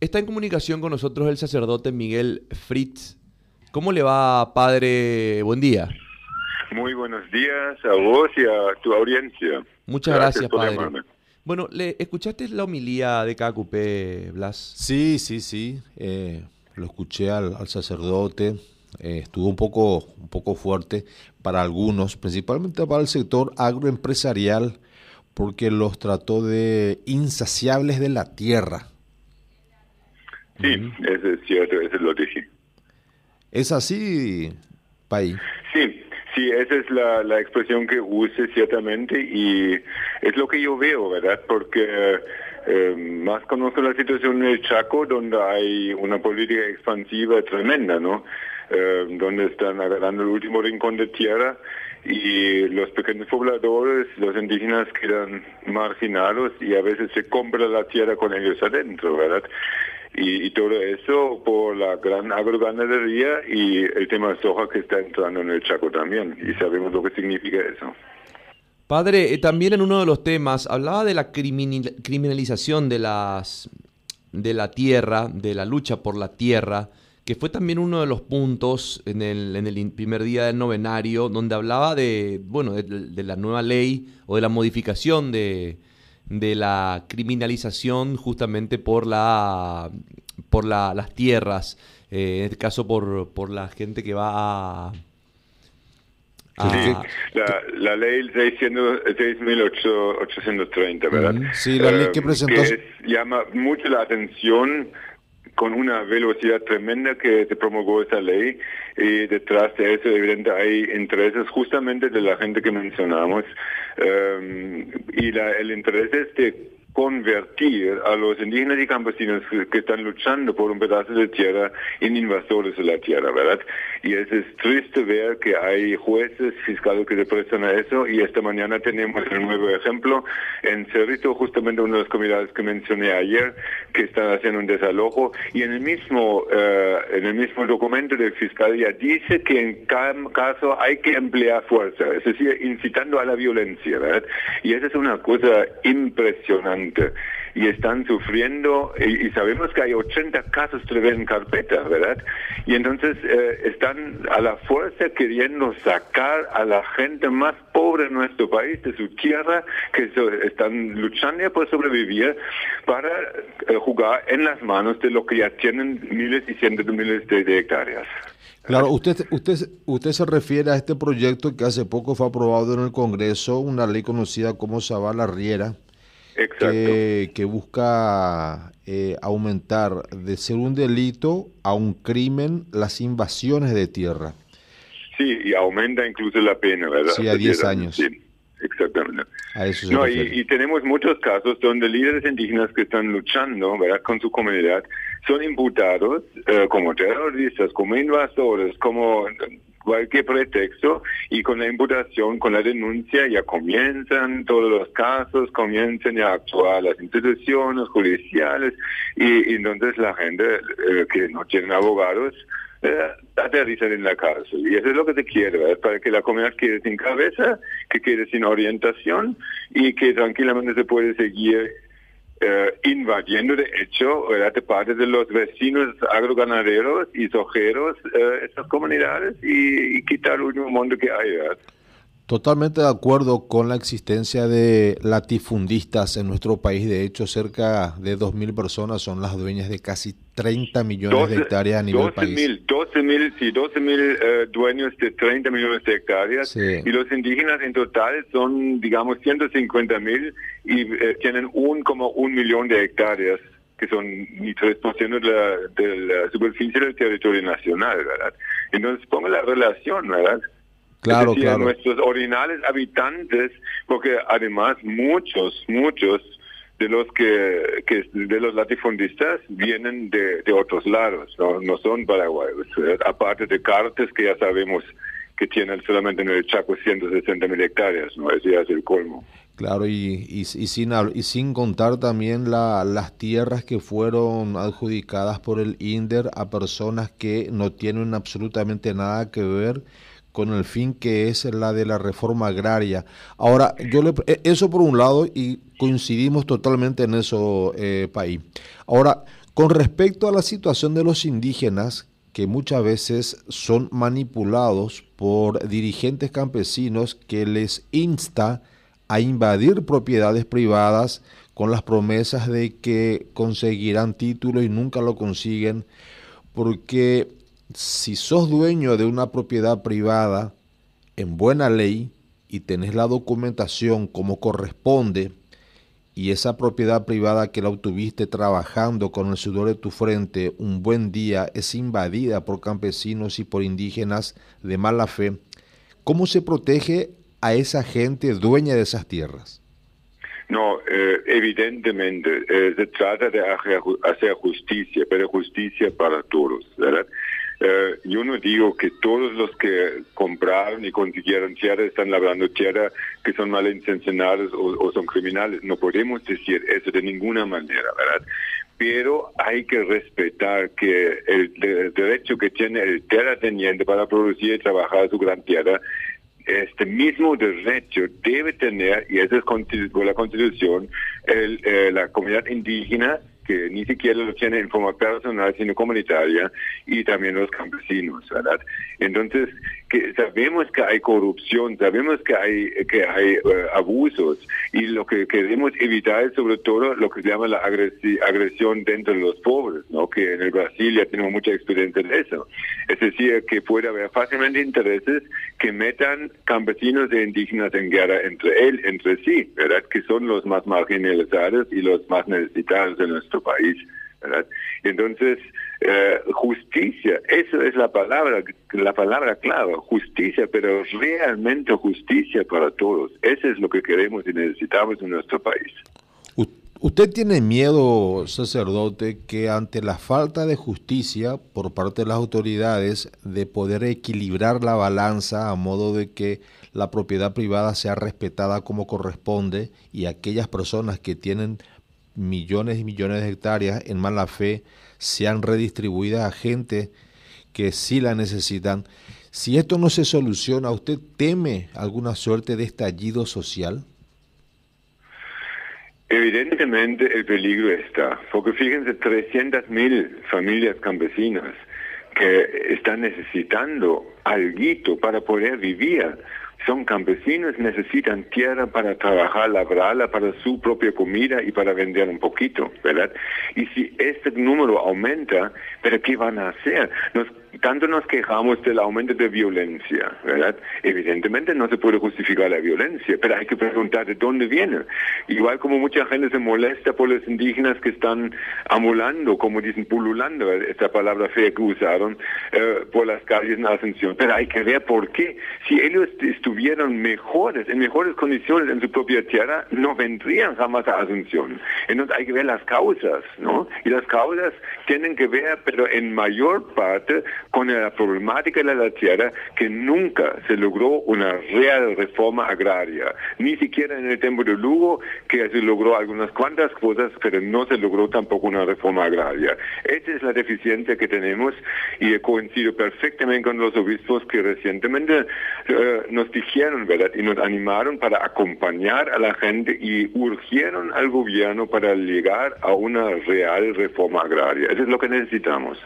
Está en comunicación con nosotros el sacerdote Miguel Fritz. ¿Cómo le va, padre? Buen día. Muy buenos días a vos y a tu audiencia. Muchas gracias, padre. Bueno, ¿le escuchaste la homilía de KQP, Blas? Sí, sí, sí. Eh, lo escuché al, sacerdote. Eh, estuvo un poco, un poco fuerte para algunos, principalmente para el sector agroempresarial, porque los trató de insaciables de la tierra Sí, eso es cierto, eso lo dije. ¿Es así, Pai? Sí, sí, esa es la, la expresión que use ciertamente y es lo que yo veo, ¿verdad? Porque eh, más conozco la situación en el Chaco, donde hay una política expansiva tremenda, ¿no? Eh, donde están agarrando el último rincón de tierra y los pequeños pobladores, los indígenas quedan marginados y a veces se compra la tierra con ellos adentro, ¿verdad? Y, todo eso por la gran agroganadería y el tema de soja que está entrando en el Chaco también. Y sabemos lo que significa eso. Padre, eh, también en uno de los temas hablaba de la criminalización de las de la tierra, de la lucha por la tierra, que fue también uno de los puntos en el, en el primer día del novenario, donde hablaba de, bueno, de la nueva ley o de la modificación de, de la criminalización justamente por la por la, las tierras, eh, en este caso por, por la gente que va a... sí, la, la ley 6.830, ¿verdad? Sí, la ley que eh, presentó... Que llama mucho la atención con una velocidad tremenda que se promulgó esa ley y detrás de eso evidente hay intereses justamente de la gente que mencionamos y la, el interés es de convertir a los indígenas y campesinos que están luchando por un pedazo de tierra en invasores de la tierra, ¿verdad? Y es, es triste ver que hay jueces, fiscales que se prestan a eso. Y esta mañana tenemos un nuevo ejemplo. En Cerrito, justamente una de las comunidades que mencioné ayer, que están haciendo un desalojo. Y en el mismo, uh, en el mismo documento de fiscalía dice que en cada caso hay que emplear fuerza, es decir, incitando a la violencia, ¿verdad? Y esa es una cosa impresionante y están sufriendo y, sabemos que hay 80 casos todavía en carpeta, ¿verdad? Y entonces eh, están a la fuerza queriendo sacar a la gente más pobre de nuestro país de su tierra, que están luchando por sobrevivir para eh, jugar en las manos de lo que ya tienen miles y cientos de miles de, hectáreas. Claro, usted, usted, usted se refiere a este proyecto que hace poco fue aprobado en el Congreso, una ley conocida como Zavala Riera, que, busca eh, aumentar de ser un delito a un crimen las invasiones de tierra. Sí, y aumenta incluso la pena, ¿verdad? Sí, a 10 años. Sí, exactamente. A eso no, y, tenemos muchos casos donde líderes indígenas que están luchando, ¿verdad?, con su comunidad, son imputados eh, como terroristas, como invasores, como cualquier pretexto y con la imputación, con la denuncia ya comienzan todos los casos, comienzan a actuar las instituciones judiciales y, entonces la gente eh, que no tienen abogados eh, aterrizan en la cárcel. Y eso es lo que se quiere, para que la comunidad quede sin cabeza, que quede sin orientación y que tranquilamente se puede seguir eh, invadiendo de hecho de parte de los vecinos agroganaderos y sojeros eh, estas comunidades y, quitar el último mundo que hay. Totalmente de acuerdo con la existencia de latifundistas en nuestro país. De hecho, cerca de 2.000 personas son las dueñas de casi 30 millones de hectáreas a nivel 12 país. Mil, 12 mil, sí, 12 mil eh, dueños de 30 millones de hectáreas. Y los indígenas en total son, digamos, 150 mil y eh, tienen un como un millón de hectáreas que son ni 3% de la, de la superficie del territorio nacional, ¿verdad? Entonces, ponga la relación, ¿verdad? Claro, claro. nuestros originales habitantes, porque además muchos, muchos de los que, que de los latifundistas vienen de, de otros lados, ¿no? no son paraguayos, aparte de cartes que ya sabemos que tienen solamente en el Chaco 160 mil hectáreas, ¿no? Ese ya es el colmo. Claro, y, y, y, sin, y sin contar también la, las tierras que fueron adjudicadas por el INDER a personas que no tienen absolutamente nada que ver con el fin que es la de la reforma agraria. Ahora, yo le, e, eso por un lado, y coincidimos totalmente en eso, eh, país. Ahora, Con respecto a la situación de los indígenas, que muchas veces son manipulados por dirigentes campesinos que les insta a invadir propiedades privadas con las promesas de que conseguirán título y nunca lo consiguen, porque si sos dueño de una propiedad privada en buena ley y tenés la documentación como corresponde, y esa propiedad privada que la obtuviste trabajando con el sudor de tu frente un buen día es invadida por campesinos y por indígenas de mala fe, ¿cómo se protege a esa gente dueña de esas tierras? No, eh, evidentemente eh, se trata de hacer justicia, pero justicia para todos, ¿verdad? Eh, yo no digo que todos los que compraron y consiguieron tierra están labrando tierra que son malintencionados o, o son criminales. No podemos decir eso de ninguna manera, ¿verdad? pero hay que respetar que el, derecho que tiene el terrateniente para producir y trabajar su gran tierra, este mismo derecho debe tener, y eso es por la Constitución, el, eh, la comunidad indígena que ni siquiera lo tienen en forma personal, sino comunitaria, y también los campesinos, ¿verdad? Entonces, que sabemos que hay corrupción, sabemos que hay que hay eh, abusos y lo que queremos evitar es sobre todo lo que se llama la agresión dentro de los pobres, ¿no? Que en el Brasil ya tenemos mucha experiencia de eso. Es decir, que puede haber fácilmente intereses que metan campesinos e indígenas en guerra entre él, entre sí, ¿verdad? Que son los más marginalizados y los más necesitados de nuestro país. Entonces, eh, justicia, eso es la palabra, la palabra clave, justicia, pero realmente justicia para todos. Eso es lo que queremos y necesitamos en nuestro país. ¿Usted tiene miedo, sacerdote, que ante la falta de justicia por parte de las autoridades de poder equilibrar la balanza a modo de que la propiedad privada sea respetada como corresponde y aquellas personas que tienen millones y millones de hectáreas en mala fe sean redistribuidas a gente que sí la necesitan. Si esto no se soluciona, ¿usted teme alguna suerte de estallido social? Evidentemente el peligro está, porque fíjense, 300 mil familias campesinas que están necesitando algo para poder vivir son campesinos, necesitan tierra para trabajar, labrarla para su propia comida y para vender un poquito, ¿verdad? Y si este número aumenta, ¿pero qué van a hacer? Tanto nos quejamos del aumento de violencia, ¿verdad? Evidentemente no se puede justificar la violencia, pero hay que preguntar de dónde viene. Igual como mucha gente se molesta por los indígenas que están amulando, como dicen, pululando, esta palabra fea que usaron, eh, por las calles en Asunción. Pero hay que ver por qué. Si ellos estuvieran mejores, en mejores condiciones en su propia tierra, no vendrían jamás a Asunción. Entonces hay que ver las causas, ¿no? Y las causas tienen que ver, pero en mayor parte, con la problemática de la tierra que nunca se logró una real reforma agraria, ni siquiera en el tiempo de Lugo, que se logró algunas cuantas cosas, pero no se logró tampoco una reforma agraria. Esa es la deficiencia que tenemos y coincido perfectamente con los obispos que recientemente eh, nos dijeron, ¿verdad? Y nos animaron para acompañar a la gente y urgieron al gobierno para llegar a una real reforma agraria. Eso es lo que necesitamos.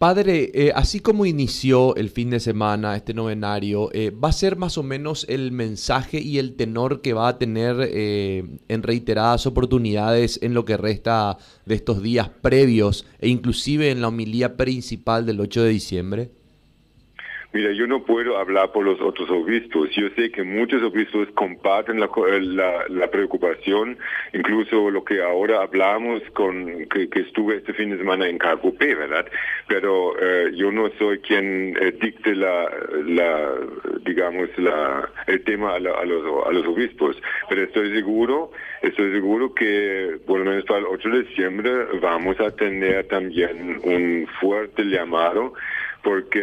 Padre, eh, así como inició el fin de semana este novenario, eh, ¿va a ser más o menos el mensaje y el tenor que va a tener eh, en reiteradas oportunidades en lo que resta de estos días previos e inclusive en la homilía principal del 8 de diciembre? Mira, yo no puedo hablar por los otros obispos. Yo sé que muchos obispos comparten la, la, preocupación, incluso lo que ahora hablamos con que, estuve este fin de semana en Carcopé, ¿verdad? Pero eh, yo no soy quien eh, dicte la, la, digamos, la, el tema a, los, a los obispos. Pero estoy seguro, estoy seguro que por lo menos para el 8 de diciembre vamos a tener también un fuerte llamado porque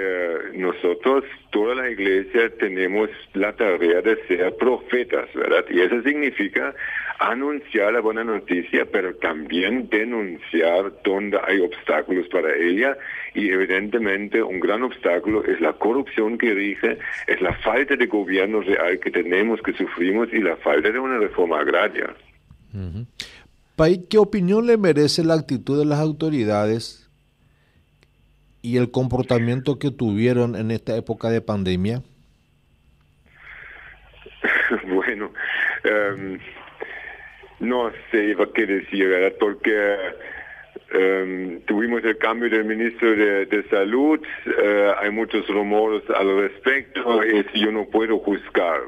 nosotros, toda la iglesia, tenemos la tarea de ser profetas, ¿verdad? Y eso significa anunciar la buena noticia, pero también denunciar dónde hay obstáculos para ella. Y evidentemente un gran obstáculo es la corrupción que rige, es la falta de gobierno real que tenemos, que sufrimos, y la falta de una reforma agraria. ¿qué opinión le merece la actitud de las autoridades y el comportamiento que tuvieron en esta época de pandemia? bueno, em, no sé qué decir, ¿verdad? Porque em, tuvimos el cambio del ministro de, Salud, eh, hay muchos rumores al respecto, y yo no puedo juzgar.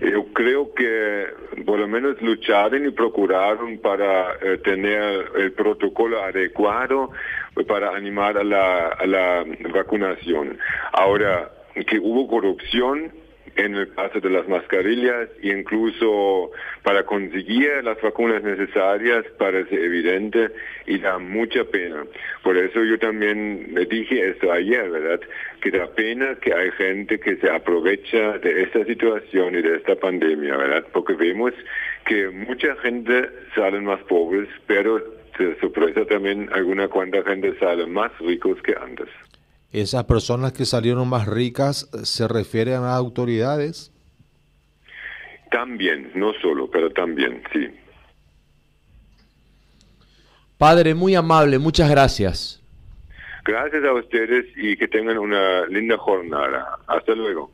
Yo creo que por lo menos lucharon y procuraron para eh, tener el protocolo adecuado para animar a la, a la vacunación. Ahora, que hubo corrupción, en el caso de las mascarillas incluso para conseguir las vacunas necesarias parece evidente y da mucha pena. Por eso yo también le dije esto ayer, ¿verdad? Que da pena que hay gente que se aprovecha de esta situación y de esta pandemia, ¿verdad? Porque vemos que mucha gente sale más pobres, pero de sorpresa también alguna cuanta gente sale más ricos que antes. ¿Esas personas que salieron más ricas eh, se refieren a autoridades? También, no solo, pero también, sí. Padre, muy amable, muchas gracias. Gracias a ustedes y que tengan una linda jornada. Hasta luego.